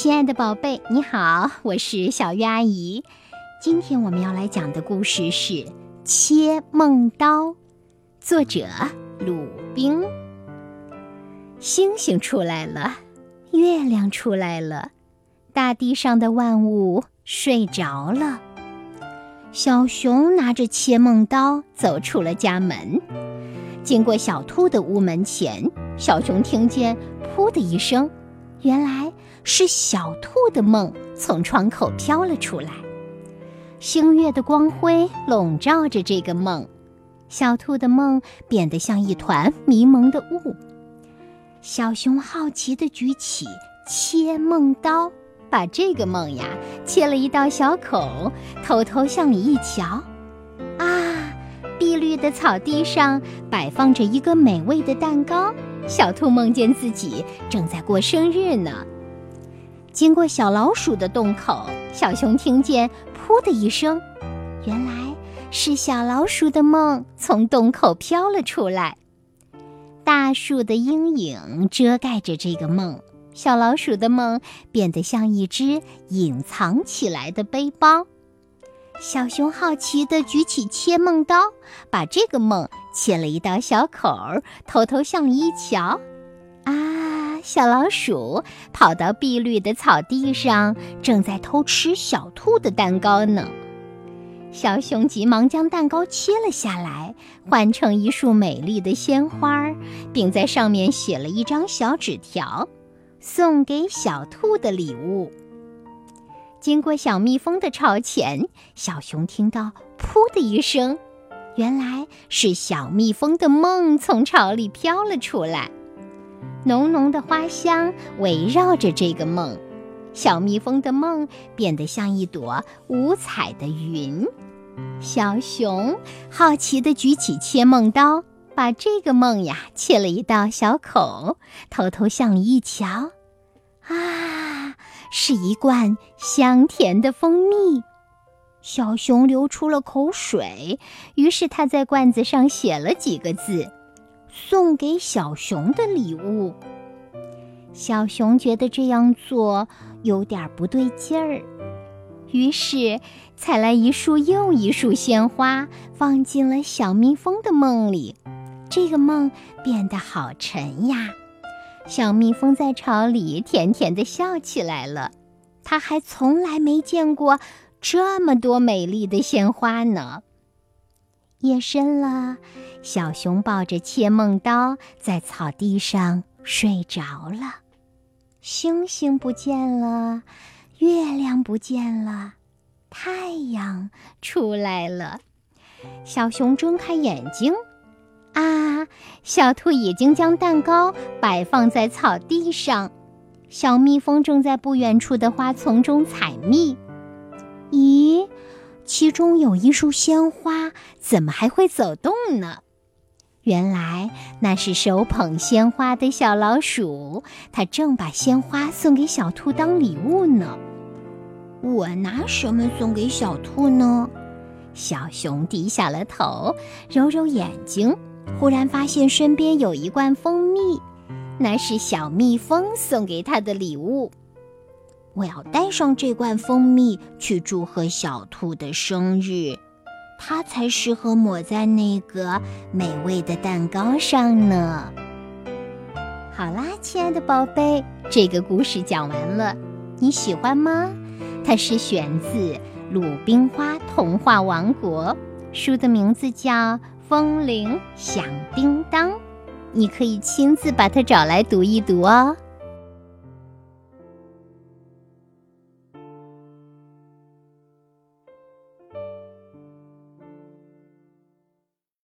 亲爱的宝贝，你好，我是小鱼阿姨。今天我们要来讲的故事是《切梦刀》，作者鲁冰。星星出来了，月亮出来了，大地上的万物睡着了。小熊拿着切梦刀走出了家门，经过小兔的屋门前，小熊听见“噗”的一声，原来是小兔的梦从窗口飘了出来。星月的光辉笼罩着这个梦，小兔的梦变得像一团迷蒙的雾。小熊好奇地举起切梦刀。把这个梦呀切了一道小口，偷偷向里一瞧，啊，碧绿的草地上摆放着一个美味的蛋糕。小兔梦见自己正在过生日呢。经过小老鼠的洞口，小熊听见“噗”的一声，原来是小老鼠的梦从洞口飘了出来。大树的阴影遮盖着这个梦。小老鼠的梦变得像一只隐藏起来的背包。小熊好奇地举起切梦刀，把这个梦切了一道小口儿，偷偷向一瞧，啊，小老鼠跑到碧绿的草地上，正在偷吃小兔的蛋糕呢。小熊急忙将蛋糕切了下来，换成一束美丽的鲜花，并在上面写了一张小纸条。送给小兔的礼物。经过小蜜蜂的巢前，小熊听到“噗”的一声，原来是小蜜蜂的梦从巢里飘了出来。浓浓的花香围绕着这个梦，小蜜蜂的梦变得像一朵五彩的云。小熊好奇地举起切梦刀。把这个梦呀切了一道小口，偷偷向里一瞧，啊，是一罐香甜的蜂蜜。小熊流出了口水，于是他在罐子上写了几个字：“送给小熊的礼物。”小熊觉得这样做有点不对劲儿，于是采来一束又一束鲜花，放进了小蜜蜂的梦里。这个梦变得好沉呀，小蜜蜂在巢里甜甜地笑起来了。它还从来没见过这么多美丽的鲜花呢。夜深了，小熊抱着切梦刀在草地上睡着了。星星不见了，月亮不见了，太阳出来了。小熊睁开眼睛。啊！小兔已经将蛋糕摆放在草地上，小蜜蜂正在不远处的花丛中采蜜。其中有一束鲜花，怎么还会走动呢？原来那是手捧鲜花的小老鼠，它正把鲜花送给小兔当礼物呢。我拿什么送给小兔呢？小熊低下了头，揉揉眼睛。忽然发现身边有一罐蜂蜜，那是小蜜蜂送给他的礼物。我要带上这罐蜂蜜去祝贺小兔的生日，它才适合抹在那个美味的蛋糕上呢。好啦，亲爱的宝贝，这个故事讲完了，你喜欢吗？它是选自《鲁冰花童话王国》，书的名字叫。风铃响叮当，你可以亲自把它找来读一读哦。